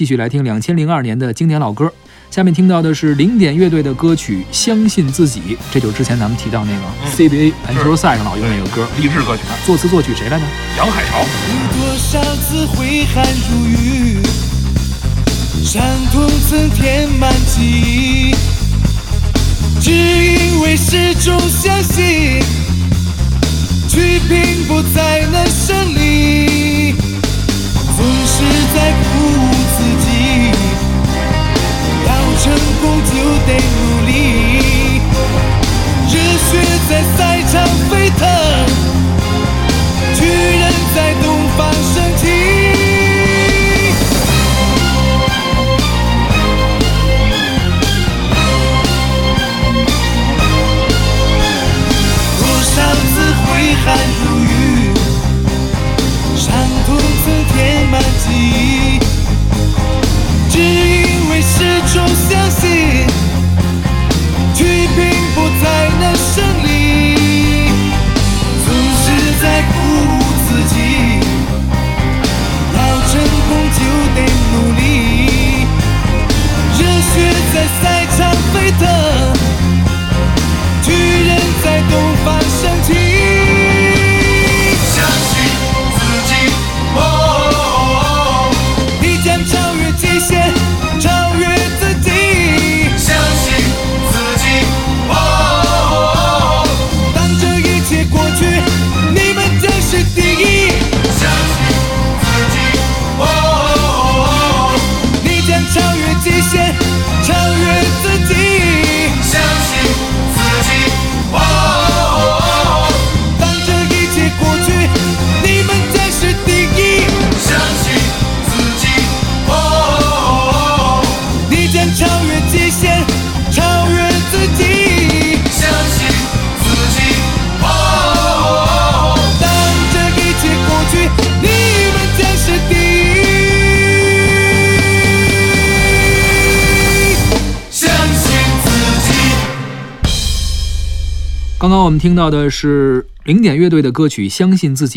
继续来听两千零二年的经典老歌。下面听到的是零点乐队的歌曲《相信自己》，这就是之前咱们提到那个嗯 CBA 篮球赛上老用那个歌。励志歌曲，作词作曲谁来着？杨海潮。多少次挥汗如雨，伤痛曾填满记忆，只因为始终相信，努力，热血在赛场沸腾。去刚刚我们听到的是零点乐队的歌曲《相信自己》。